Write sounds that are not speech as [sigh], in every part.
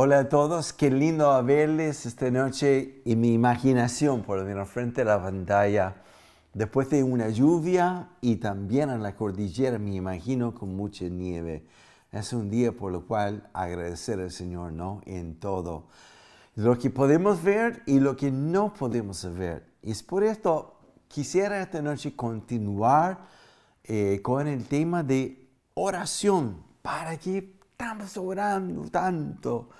Hola a todos, qué lindo verles esta noche y mi imaginación por menos frente a la pantalla. Después de una lluvia y también en la cordillera me imagino con mucha nieve. Es un día por lo cual agradecer al Señor, ¿no? En todo. Lo que podemos ver y lo que no podemos ver. Y es por esto quisiera esta noche continuar eh, con el tema de oración. ¿Para qué estamos orando tanto?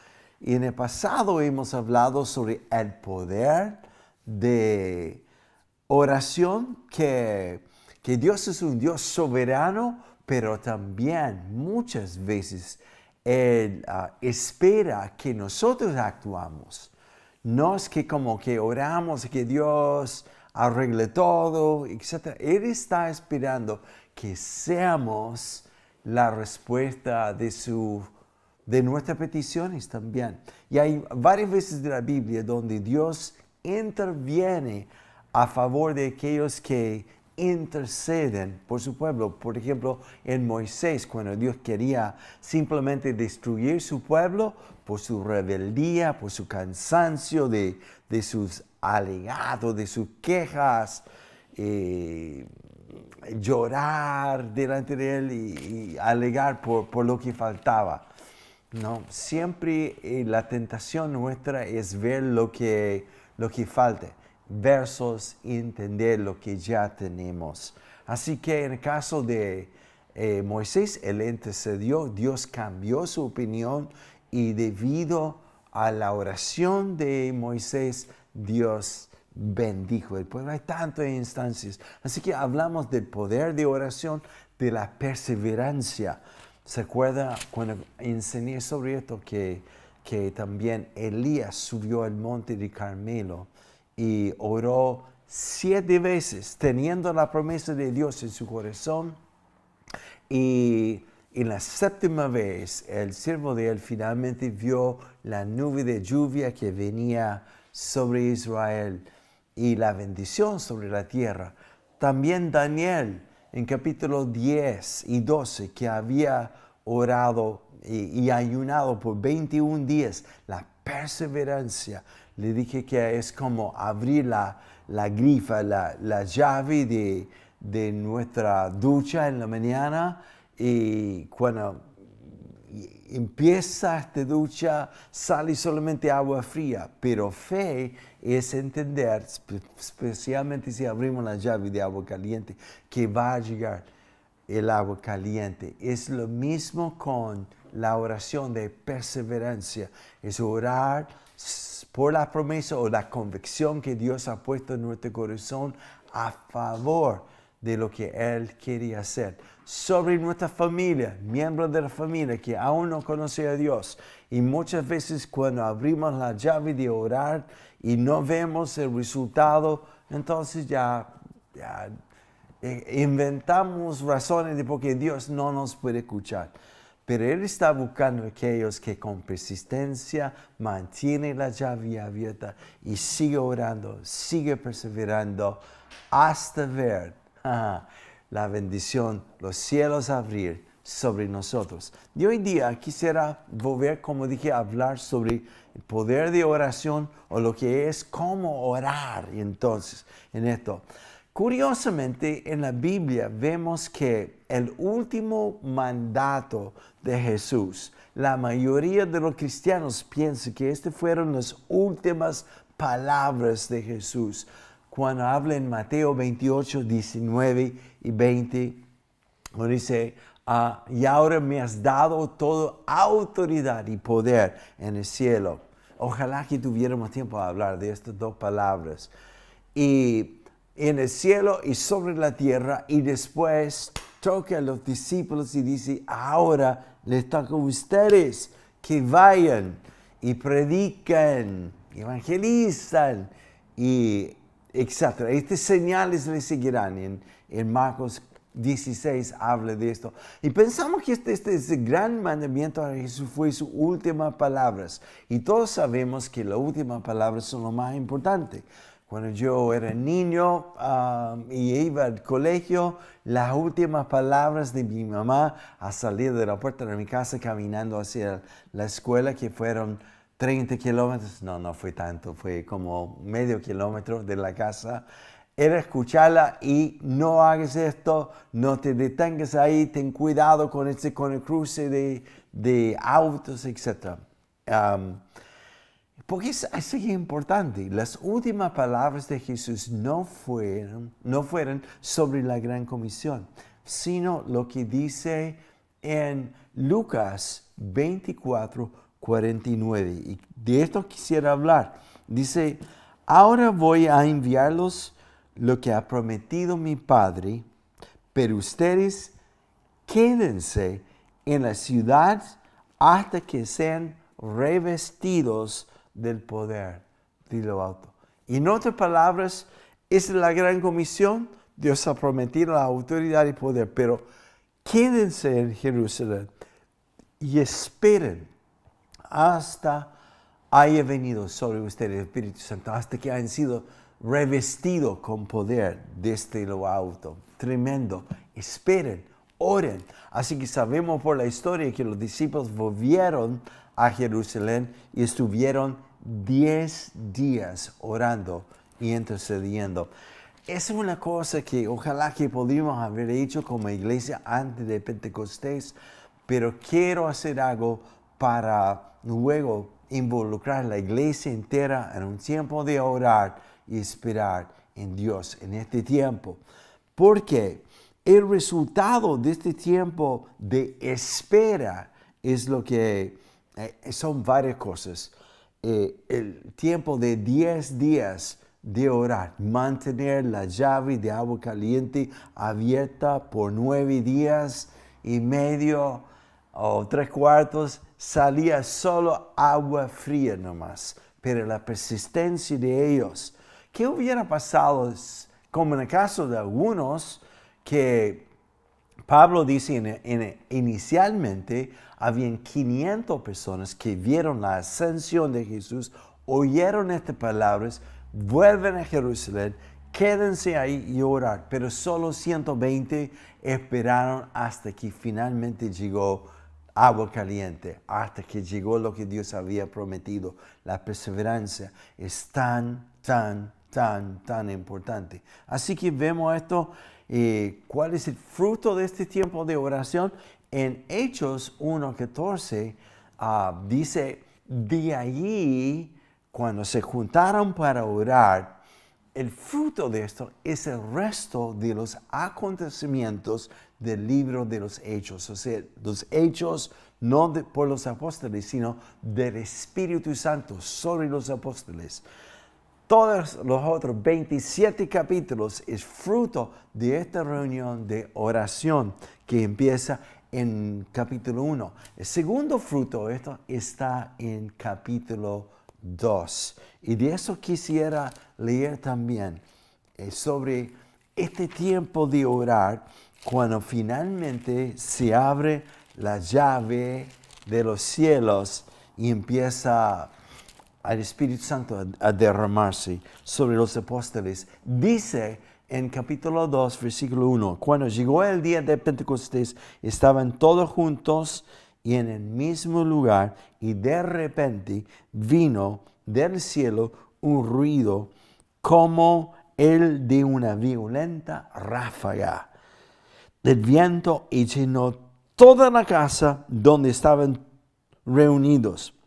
Y en el pasado hemos hablado sobre el poder de oración, que, que Dios es un Dios soberano, pero también muchas veces Él ah, espera que nosotros actuamos. No es que como que oramos, que Dios arregle todo, etc. Él está esperando que seamos la respuesta de su de nuestras peticiones también. Y hay varias veces de la Biblia donde Dios interviene a favor de aquellos que interceden por su pueblo. Por ejemplo, en Moisés, cuando Dios quería simplemente destruir su pueblo por su rebeldía, por su cansancio de, sus alegados, de sus quejas, eh, llorar delante de él y, alegar por, por lo que faltaba. No, siempre eh, la tentación nuestra es ver lo que, lo que falta versus entender lo que ya tenemos. Así que en el caso de eh, Moisés, él intercedió, Dios cambió su opinión y debido a la oración de Moisés, Dios bendijo el pueblo. Hay tantas instancias. Así que hablamos del poder de oración, de la perseverancia. ¿Se acuerda cuando enseñé sobre esto que, que también Elías subió al monte de Carmelo y oró siete veces teniendo la promesa de Dios en su corazón? Y en la séptima vez el siervo de él finalmente vio la nube de lluvia que venía sobre Israel y la bendición sobre la tierra. También Daniel en capítulo 10 y 12 que había orado y, ayunado por 21 días, la perseverancia. Le dije que es como abrir la, grifa, la, llave de, de, nuestra ducha en la mañana y cuando empieza esta ducha sale solamente agua fría, pero fe es entender, especialmente si abrimos la llave de agua caliente, que va a llegar el agua caliente. Es lo mismo con la oración de perseverancia. Es orar por la promesa o la convicción que Dios ha puesto en nuestro corazón a favor de lo que Él quiere hacer. Sobre nuestra familia, miembros de la familia que aún no conoce a Dios. Y muchas veces cuando abrimos la llave de orar y no vemos el resultado, entonces ya, eh, inventamos razones de por qué Dios no nos puede escuchar. Pero Él está buscando aquellos que con persistencia mantienen la llave abierta y sigue orando, sigue perseverando hasta ver [laughs] la bendición, los cielos abrir sobre nosotros. Y hoy día quisiera volver, como dije, a hablar sobre el poder de oración o lo que es cómo orar entonces en esto. Curiosamente, en la Biblia vemos que el último mandato de Jesús, la mayoría de los cristianos piensan que estas fueron las últimas palabras de Jesús. Cuando habla en Mateo 28, 19 y 20, dice, ah, y ahora me has dado toda autoridad y poder en el cielo. Ojalá que tuviéramos tiempo para hablar de estas dos palabras. Y en el cielo y sobre la tierra y después toca a los discípulos y dice, ahora les toca a ustedes que vayan y predican, evangelizan y etc. Estas señales les seguirán. En, en Marcos 16 habla de esto. Y pensamos que este, este, este gran mandamiento de Jesús fue sus últimas palabras. Y todos sabemos que las últimas palabras son lo más importante. Cuando yo era niño y iba al colegio, las últimas palabras de mi mamá a salir de la puerta de mi casa caminando hacia la escuela, que fueron 30 kilómetros, no, no fue tanto, fue como medio kilómetro de la casa, era escucharla y no hagas esto, no te detengas ahí, ten cuidado con, este, con el cruce de, de autos, etc. Porque es así importante. Las últimas palabras de Jesús no fueron, no fueron sobre la gran comisión, sino lo que dice en Lucas 24, 49. Y de esto quisiera hablar. Dice, ahora voy a enviarlos lo que ha prometido mi Padre, pero ustedes quédense en la ciudad hasta que sean revestidos del poder de lo alto. En otras palabras, es la gran comisión. Dios ha prometido la autoridad y poder, pero quédense en Jerusalén y esperen hasta haya venido sobre ustedes el Espíritu Santo, hasta que hayan sido revestidos con poder desde lo alto. Tremendo. Esperen, oren. Así que sabemos por la historia que los discípulos volvieron a Jerusalén y estuvieron 10 días orando y intercediendo. Es una cosa que ojalá que podríamos haber hecho como iglesia antes de Pentecostés, pero quiero hacer algo para luego involucrar la iglesia entera en un tiempo de orar y esperar en Dios en este tiempo. Porque el resultado de este tiempo de espera es lo que eh, son varias cosas. Eh, el tiempo de 10 días de orar, mantener la llave de agua caliente abierta por nueve días y medio o tres cuartos, salía solo agua fría nomás. Pero la persistencia de ellos, ¿qué hubiera pasado como en el caso de algunos que Pablo dice inicialmente habían 500 personas que vieron la ascensión de Jesús, oyeron estas palabras, vuelven a Jerusalén, quédense ahí y orar. Pero solo 120 esperaron hasta que finalmente llegó agua caliente, hasta que llegó lo que Dios había prometido. La perseverancia es tan, tan, tan, tan importante. Así que vemos esto. Eh, ¿Cuál es el fruto de este tiempo de oración? En Hechos 1.14 ah, dice, de allí, cuando se juntaron para orar, el fruto de esto es el resto de los acontecimientos del libro de los hechos. O sea, los hechos no por los apóstoles, sino del Espíritu Santo sobre los apóstoles. Todos los otros 27 capítulos es fruto de esta reunión de oración que empieza en capítulo 1. El segundo fruto esto está en capítulo 2. Y de eso quisiera leer también eh, sobre este tiempo de orar cuando finalmente se abre la llave de los cielos y empieza al Espíritu Santo a, derramarse sobre los apóstoles. Dice en capítulo 2, versículo 1, cuando llegó el día de Pentecostés, estaban todos juntos y en el mismo lugar, y de repente vino del cielo un ruido como el de una violenta ráfaga del viento y llenó toda la casa donde estaban reunidos.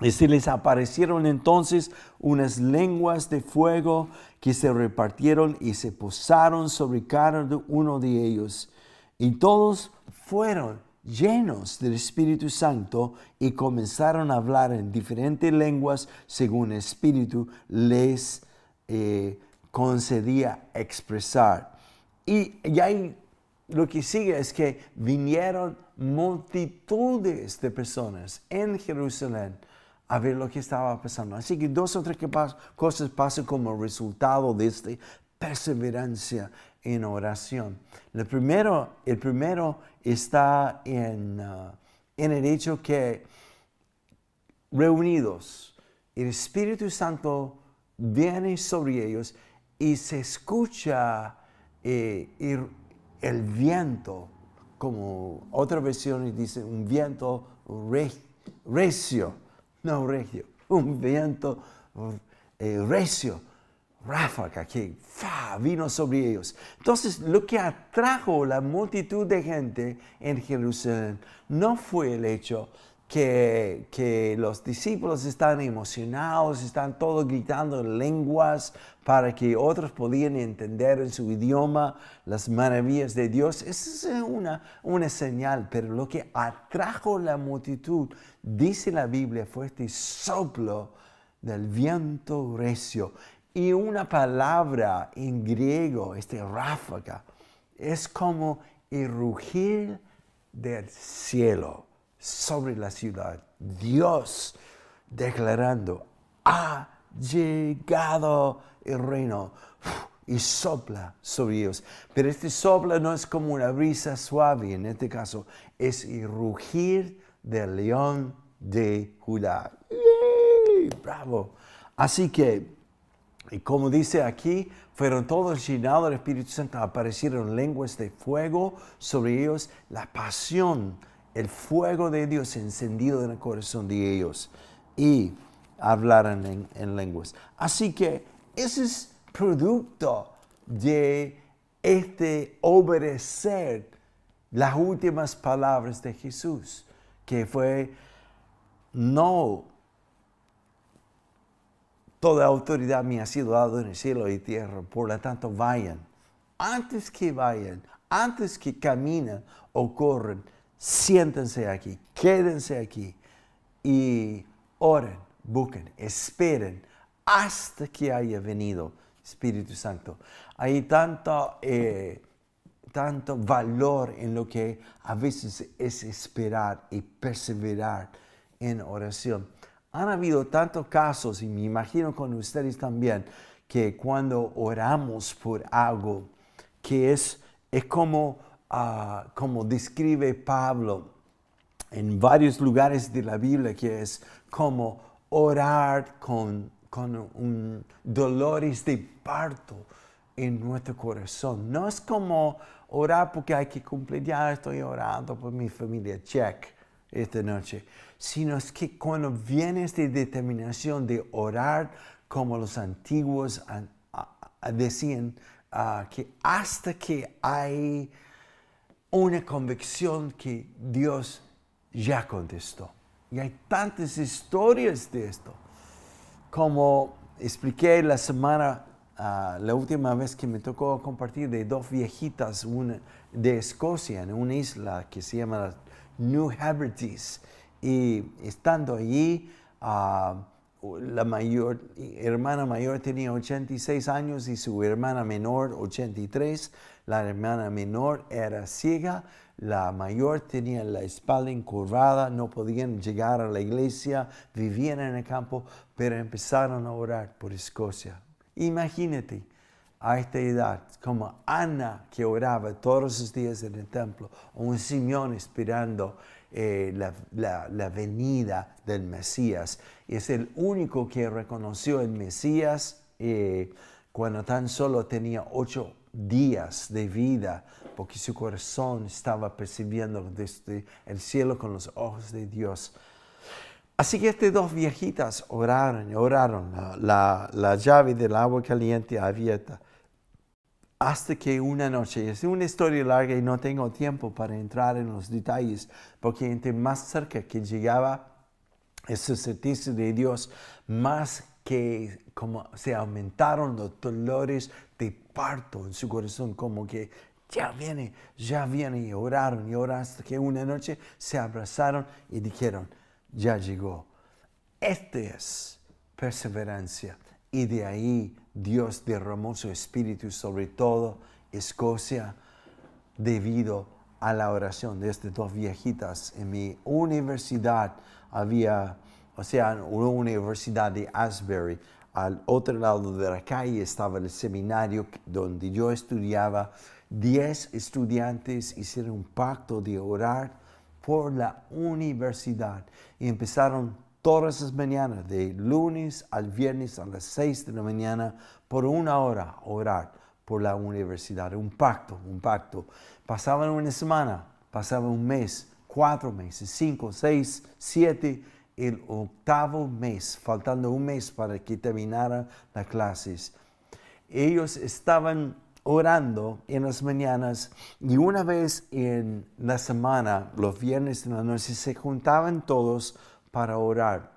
Y se les aparecieron entonces unas lenguas de fuego que se repartieron y se posaron sobre cada uno de ellos. Y todos fueron llenos del Espíritu Santo y comenzaron a hablar en diferentes lenguas según el Espíritu les eh, concedía expresar. Y, y ahí lo que sigue es que vinieron multitudes de personas en Jerusalén a ver lo que estaba pasando. Así que dos o tres cosas pasan como resultado de esta perseverancia en oración. El primero, está en, uh, en el hecho que reunidos, el Espíritu Santo viene sobre ellos y se escucha eh, el, viento, como otra versión dice, un viento recio, no regio, un viento eh, recio, ráfaga que vino sobre ellos. Entonces, lo que atrajo la multitud de gente en Jerusalén no fue el hecho que, los discípulos están emocionados, están todos gritando en lenguas para que otros podían entender en su idioma las maravillas de Dios. Esa es una, una señal, pero lo que atrajo la multitud, dice la Biblia, fue este soplo del viento recio. Y una palabra en griego, este ráfaga, es como el rugir del cielo sobre la ciudad. Dios declarando, ha llegado el reino y sopla sobre ellos. Pero este sopla no es como una brisa suave, en este caso es el rugir del león de Judá. ¡Bravo! Así que, y como dice aquí, fueron todos llenados del Espíritu Santo, aparecieron lenguas de fuego sobre ellos, la pasión el fuego de Dios encendido en el corazón de ellos y hablaran en, lenguas. Así que ese es producto de este obedecer las últimas palabras de Jesús, que fue no toda autoridad me ha sido dada en el cielo y tierra, por lo tanto vayan. Antes que vayan, antes que caminen o corren, siéntense aquí, quédense aquí y oren, busquen, esperen hasta que haya venido Espíritu Santo. Hay tanto, eh, tanto valor en lo que a veces es esperar y perseverar en oración. Han habido tantos casos, y me imagino con ustedes también, que cuando oramos por algo que es, es como como describe Pablo en varios lugares de la Biblia, que es como orar con, con un dolores de parto en nuestro corazón. No es como orar porque hay que cumplir, ya estoy orando por mi familia, check esta noche, sino es que cuando viene esta determinación de orar como los antiguos decían, que hasta que hay una convicción que Dios ya contestó. Y hay tantas historias de esto. Como expliqué la semana, ah, la última vez que me tocó compartir de dos viejitas una, de Escocia, en una isla que se llama New Hebrides. Y estando allí, uh, la mayor, hermana mayor tenía 86 años y su hermana menor 83. La hermana menor era ciega, la mayor tenía la espalda encurvada, no podían llegar a la iglesia, vivían en el campo, pero empezaron a orar por Escocia. Imagínate a esta edad, como Ana que oraba todos los días en el templo, o un Simeón esperando eh, la, venida del Mesías. Es el único que reconoció el Mesías eh, cuando tan solo tenía ocho días de vida, porque su corazón estaba percibiendo desde el cielo con los ojos de Dios. Así que estas dos viejitas oraron y oraron, la, la llave del agua caliente abierta hasta que una noche, es una historia larga y no tengo tiempo para entrar en los detalles, porque entre más cerca que llegaba ese certeza de Dios, más que como se aumentaron los dolores de parto en su corazón, como que ya viene, ya viene, y oraron y oraron hasta que una noche se abrazaron y dijeron, ya llegó. Este es perseverancia. Y de ahí Dios derramó su espíritu sobre todo Escocia debido a la oración de estas dos viejitas. En mi universidad había, o sea, una universidad de Asbury. Al otro lado de la calle estaba el seminario donde yo estudiaba. Diez estudiantes hicieron un pacto de orar por la universidad y empezaron todas las mañanas, de lunes al viernes a las 6 de la mañana, por una hora orar por la universidad. Un pacto, un pacto. Pasaban una semana, pasaba un mes, cuatro meses, cinco, seis, siete, el octavo mes, faltando un mes para que terminara las clases. Ellos estaban orando en las mañanas y una vez en la semana, los viernes en la noche, se juntaban todos para orar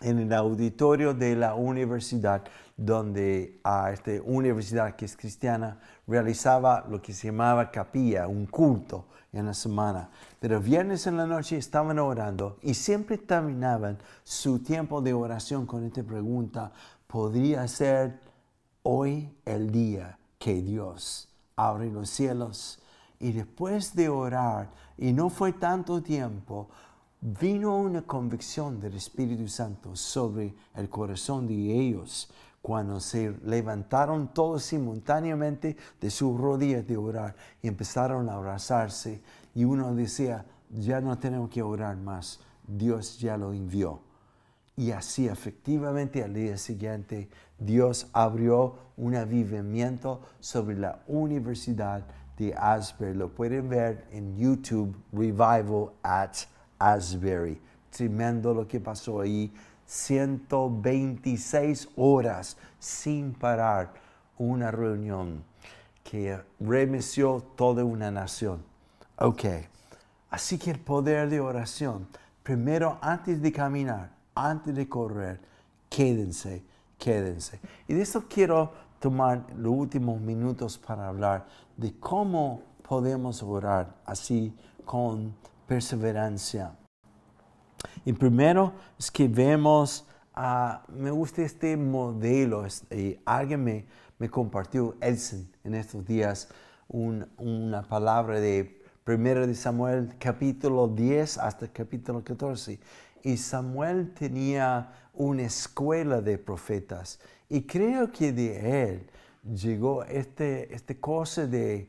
en el auditorio de la universidad, donde a esta universidad que es cristiana realizaba lo que se llamaba capilla, un culto en la semana. Pero viernes en la noche estaban orando y siempre terminaban su tiempo de oración con esta pregunta, ¿podría ser hoy el día que Dios abre los cielos. Y después de orar, y no fue tanto tiempo, vino una convicción del Espíritu Santo sobre el corazón de ellos cuando se levantaron todos simultáneamente de sus rodillas de orar y empezaron a abrazarse y uno decía, ya no tenemos que orar más, Dios ya lo envió. Y así efectivamente al día siguiente Dios abrió un avivamiento sobre la Universidad de Asbury. Lo pueden ver en YouTube, Revival at Asbury. Tremendo lo que pasó ahí. 126 horas sin parar. Una reunión que remeció toda una nación. Ok. Así que el poder de oración. Primero, antes de caminar, antes de correr, quédense, quédense. Y de eso quiero tomar los últimos minutos para hablar de cómo podemos orar así con perseverancia. Y primero es que vemos, uh, me gusta este modelo, este, alguien me, me, compartió, Elsen, en estos días, una palabra de 1 de Samuel capítulo 10 hasta capítulo 14 y Samuel tenía una escuela de profetas. Y creo que de él llegó este, este cosa de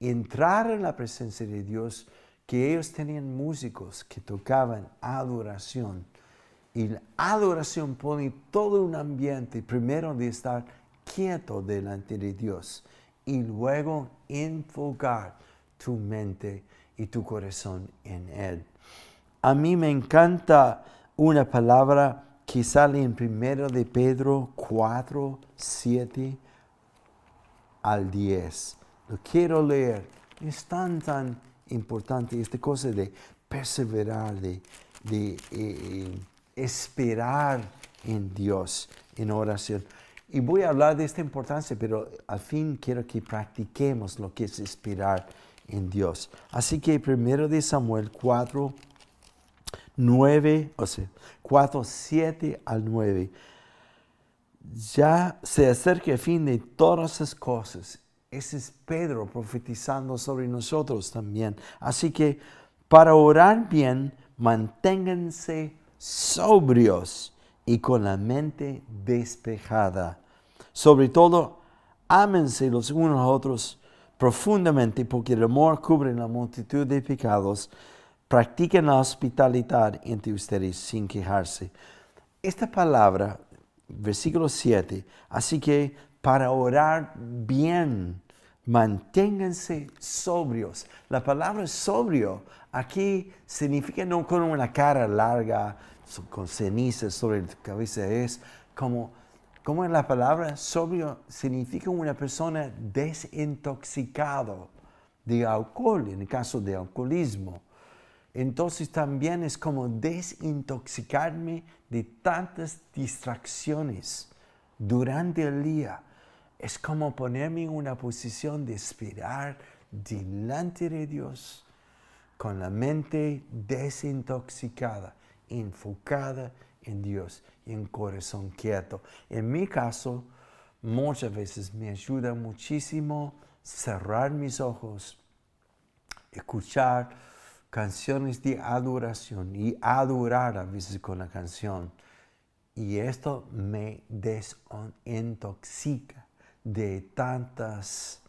entrar en la presencia de Dios, que ellos tenían músicos que tocaban adoración. Y la adoración pone todo un ambiente, primero de estar quieto delante de Dios y luego enfocar tu mente y tu corazón en Él. A mí me encanta una palabra que sale en primero de Pedro 4, 7 al 10. Lo quiero leer. Es tan, tan importante esta cosa de perseverar, de, de eh, esperar en Dios en oración. Y voy a hablar de esta importancia, pero al fin quiero que practiquemos lo que es esperar en Dios. Así que primero de Samuel 4, 9, o sea, 4, 7 al 9. Ya se acerca el fin de todas esas cosas. Ese es Pedro profetizando sobre nosotros también. Así que para orar bien, manténganse sobrios y con la mente despejada. Sobre todo, ámense los unos a otros profundamente porque el amor cubre la multitud de pecados practiquen la hospitalidad entre ustedes sin quejarse. Esta palabra, versículo 7, así que para orar bien, manténganse sobrios. La palabra sobrio aquí significa no con una cara larga, con cenizas sobre la cabeza, es como, como en la palabra sobrio significa una persona desintoxicado de alcohol, en el caso de alcoholismo entonces también es como desintoxicarme de tantas distracciones durante el día. Es como ponerme en una posición de esperar delante de Dios con la mente desintoxicada, enfocada en Dios y en corazón quieto. En mi caso, muchas veces me ayuda muchísimo cerrar mis ojos, escuchar canciones de adoración y adorar a veces con la canción. Y esto me desintoxica de tantas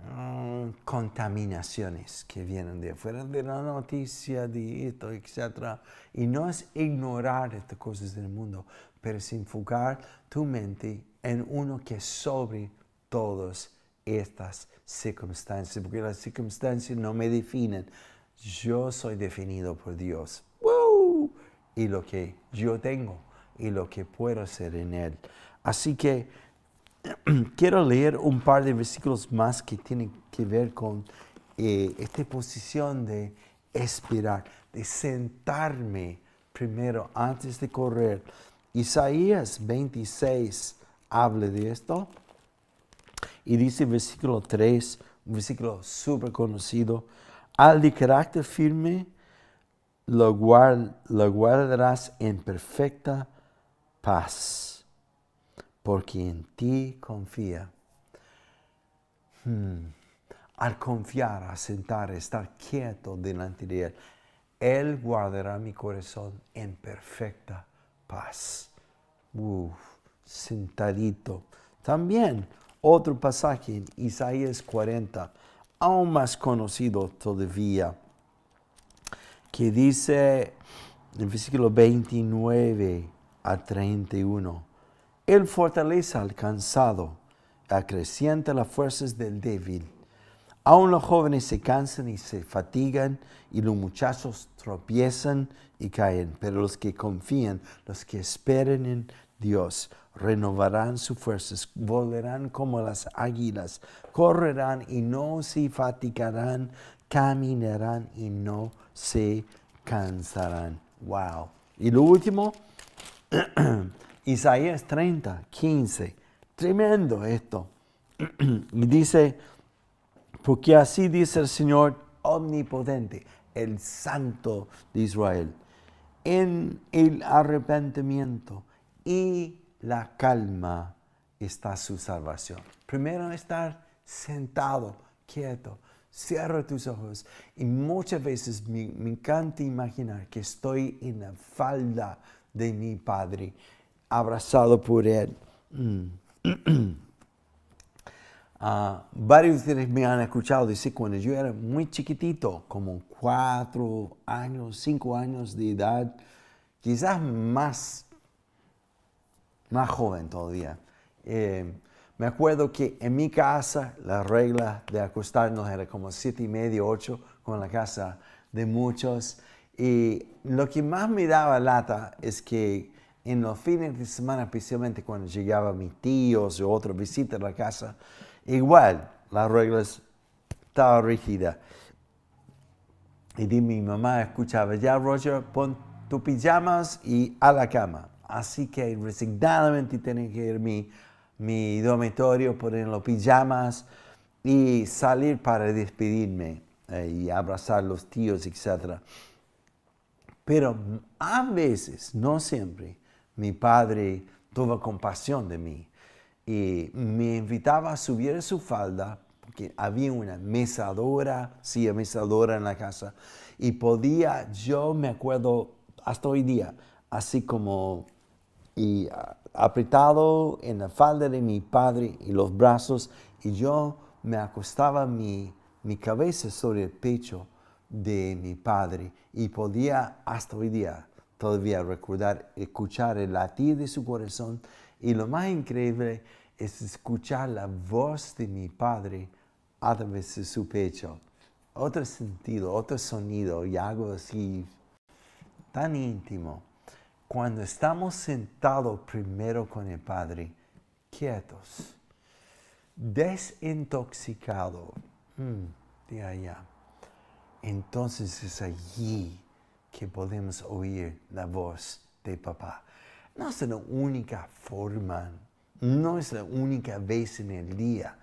mm, contaminaciones que vienen de afuera, de la noticia, de esto, etc. Y no es ignorar estas cosas del mundo, pero es enfocar tu mente en uno que es sobre todas estas circunstancias, porque las circunstancias no me definen. Yo soy definido por Dios. Y lo que yo tengo y lo que puedo hacer en Él. Así que [clears throat] quiero leer un par de versículos más que tienen que ver con eh, esta posición de esperar, de sentarme primero antes de correr. Isaías 26 habla de esto y dice versículo 3, un versículo súper conocido, al de carácter firme lo, lo guardarás en perfecta paz, porque en ti confía. Hmm. Al confiar, a sentar, estar quieto delante de Él, Él guardará mi corazón en perfecta paz. Sentadito. También otro pasaje en Isaías 40, aún más conocido todavía, que dice en versículo 29 a 31, Él fortalece al cansado, acrecienta las fuerzas del débil. Aún los jóvenes se cansan y se fatigan y los muchachos tropiezan y caen, pero los que confían, los que esperen en Dios, renovarán sus fuerzas, volarán como las águilas, correrán y no se fatigarán, caminarán y no se cansarán. Wow. Y lo último, [clears throat] Isaías 30, 15. Tremendo esto. y [clears throat] dice, porque así dice el Señor omnipotente, el Santo de Israel, en el arrepentimiento y la calma está su salvación. Primero estar sentado, quieto, cierra tus ojos y muchas veces me, encanta imaginar que estoy en la falda de mi Padre, abrazado por Él. [clears throat] Ah, varios de ustedes me han escuchado decir cuando yo era muy chiquitito, como cuatro años, cinco años de edad, quizás más, más joven todavía. Eh, me acuerdo que en mi casa la regla de acostarnos era como siete y medio, ocho, como en la casa de muchos. Y lo que más me daba lata es que en los fines de semana, especialmente cuando llegaban mis tíos o otra visita a la casa, igual las reglas estaban rígidas. Y mi mamá escuchaba, ya Roger, pon tus pijamas y a la cama. Así que resignadamente tenía que irme mi dormitorio, poner los pijamas y salir para despedirme eh, y abrazar a los tíos, etc. Pero a veces, no siempre, mi padre tuvo compasión de mí y me invitaba a subir a su falda porque había una mesadora, sí, mesadora en la casa y podía, yo me acuerdo hasta hoy día, así como y ah, apretado en la falda de mi padre y los brazos, y yo me acostaba mi, mi cabeza sobre el pecho de mi padre y podía hasta hoy día todavía recordar, escuchar el latir de su corazón. Y lo más increíble es escuchar la voz de mi padre a través de su pecho. Otro sentido, otro sonido y algo así tan íntimo. Cuando estamos sentados primero con el Padre, quietos, desintoxicados mm, de allá, entonces es allí que podemos oír la voz de papá. No es la única forma, no es la única vez en el día,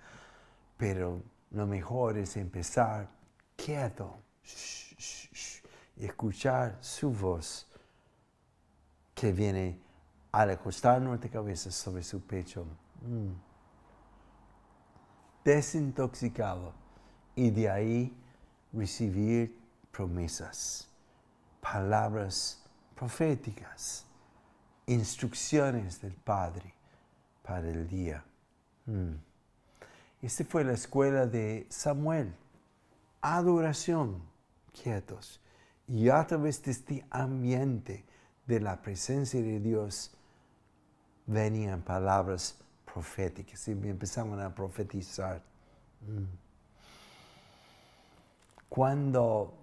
pero lo mejor es empezar quieto y escuchar su voz que viene al acostar nuestra cabeza sobre su pecho, mm. desintoxicado, y de ahí recibir promesas, palabras proféticas, instrucciones del Padre para el día. Mm. Esta fue la escuela de Samuel. Adoración, quietos. Y a través de este ambiente de la presencia de Dios venían palabras proféticas y empezaban a profetizar. Mm. Cuando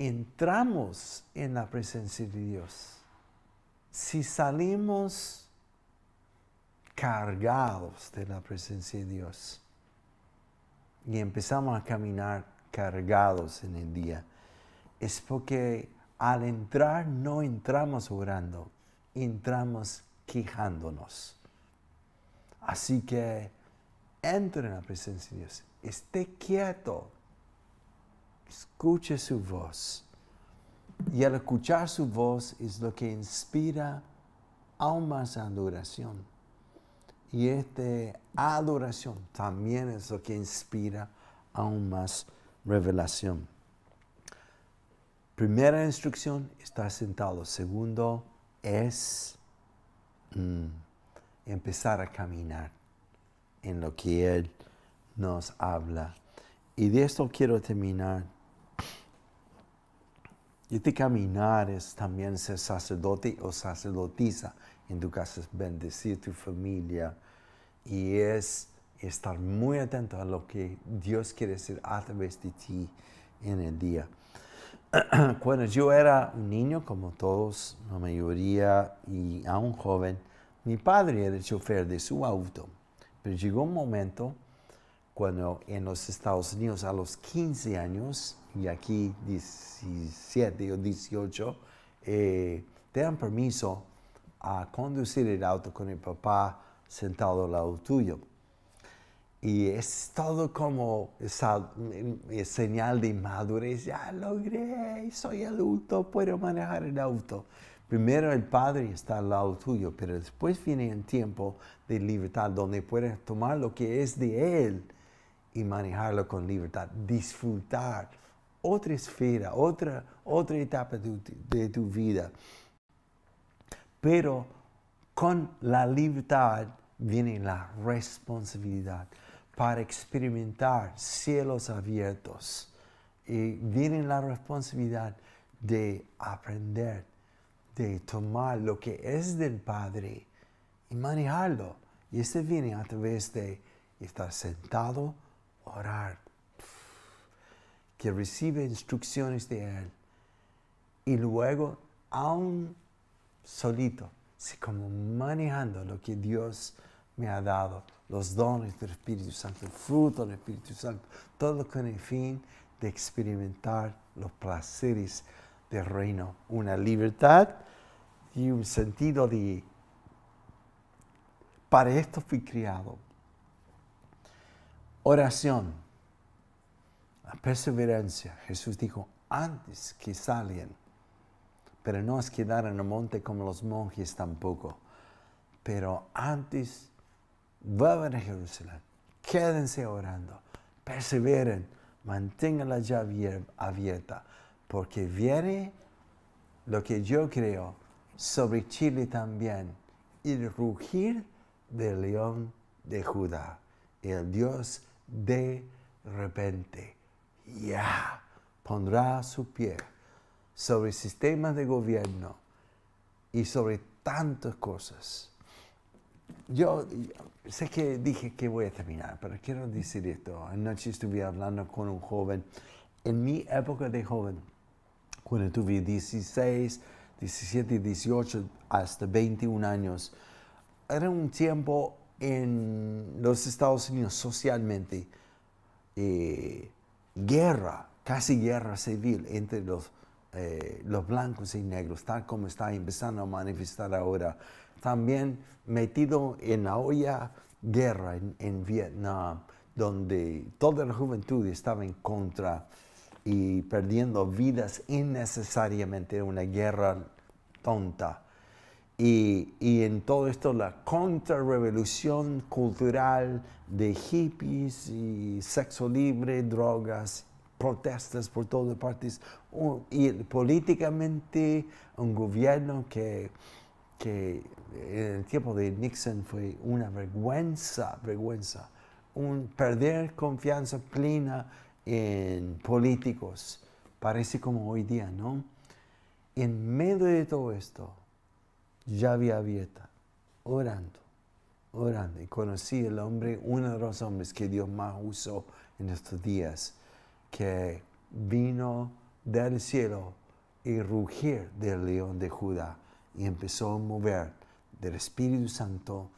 entramos en la presencia de Dios, si salimos cargados de la presencia de Dios y empezamos a caminar cargados en el día, es porque al entrar no entramos orando, entramos quejándonos. Así que entre en la presencia de Dios, esté quieto, escuche su voz. Y al escuchar su voz es lo que inspira aún más adoración. Y esta adoración también es lo que inspira aún más revelación. Primera instrucción, estar sentado. Segundo es mm, empezar a caminar en lo que Él nos habla. Y de esto quiero terminar. Y este caminar es también ser sacerdote o sacerdotisa en tu casa, es bendecir tu familia y es estar muy atento a lo que Dios quiere hacer a través de ti en el día. [clears throat] Cuando yo era un niño, como todos, la mayoría, y aún joven, mi padre era el chofer de su auto. Pero llegó un momento cuando en los Estados Unidos a los 15 años y aquí 17 o 18, eh, te dan permiso a conducir el auto con el papá sentado al lado tuyo. Y es todo como esa, señal de madurez, ya logré, soy adulto, puedo manejar el auto. Primero el Padre está al lado tuyo, pero después viene el tiempo de libertad donde puedes tomar lo que es de Él y manejarlo con libertad, disfrutar otra esfera, otra, otra etapa de tu vida. Pero con la libertad viene la responsabilidad para experimentar cielos abiertos. Y viene la responsabilidad de aprender, de tomar lo que es del Padre y manejarlo. Y este viene a través de estar sentado, orar, que recibe instrucciones de Él. Y luego, aún solito, se como manejando lo que Dios me ha dado, los dones del Espíritu Santo, el fruto del Espíritu Santo, todo con el fin de experimentar los placeres del reino, una libertad y un sentido de, para esto fui criado. Oración, la perseverancia. Jesús dijo, antes que salgan, pero no es quedar en el monte como los monjes tampoco, pero antes Vuelvan a Jerusalén, quédense orando, perseveren, mantengan la llave abierta, porque viene lo que yo creo sobre Chile también, el rugir del león de Judá, el Dios de repente, ya pondrá su pie sobre sistemas de gobierno y sobre tantas cosas yo sé que dije que voy a terminar, pero quiero decir esto. Anoche estuve hablando con un joven. En mi época de joven, cuando tuve 16, 17, 18, hasta 21 años, era un tiempo en los Estados Unidos socialmente, eh, guerra, casi guerra civil entre los, eh, los blancos y negros, tal como está empezando a manifestar ahora también metido en la olla guerra en, Vietnam, donde toda la juventud estaba en contra y perdiendo vidas innecesariamente, una guerra tonta. Y, y, en todo esto la contrarrevolución cultural de hippies y sexo libre, drogas, protestas por todas partes, y políticamente un gobierno que que en el tiempo de Nixon fue una vergüenza, vergüenza, un perder confianza plena en políticos. Parece como hoy día, ¿no? En medio de todo esto, había abierta, orando, orando. Y conocí el hombre, uno de los hombres que Dios más usó en estos días, que vino del cielo y rugir del león de Judá y empezó a mover del Espíritu Santo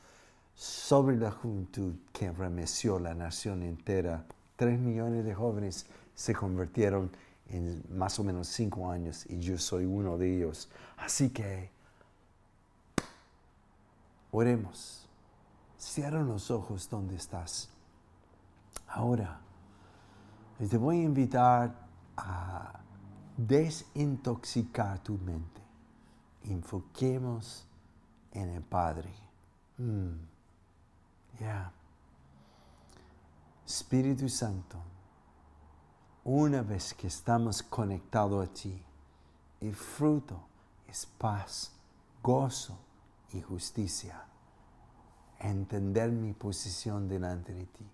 sobre la juventud que remeció la nación entera. Tres millones de jóvenes se convirtieron en más o menos cinco años y yo soy uno de ellos. Así que oremos. Cierra los ojos donde estás. Ahora, te voy a invitar a desintoxicar tu mente. Enfoquemos en el Padre. Mm. Espíritu Santo, una vez que estamos conectados a ti, el fruto es paz, gozo y justicia. Entender mi posición delante de ti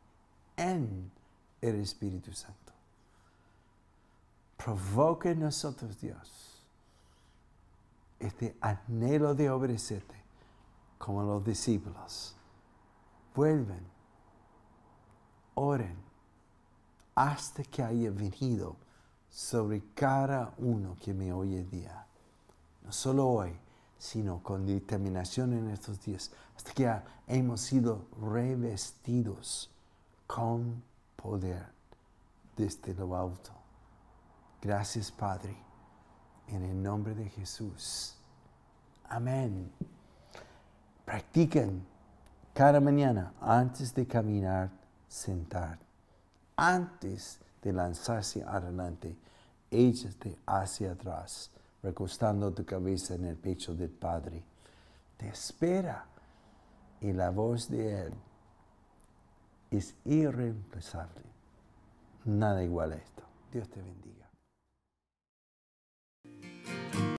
en el Espíritu Santo. Provoque nosotros, Dios, este anhelo de obedecerte como los discípulos. Vuelven, oren, hasta que haya venido sobre cada uno que me oye día. No solo hoy, sino con determinación en estos días, hasta que hemos sido revestidos con poder desde lo alto. Gracias, Padre, en el nombre de Jesús. Amén. Practiquen cada mañana antes de caminar, sentar. Antes de lanzarse adelante, échate hacia atrás, recostando tu cabeza en el pecho del Padre. Te espera y la voz de Él es irreemplazable. Nada igual a esto. Dios te bendiga.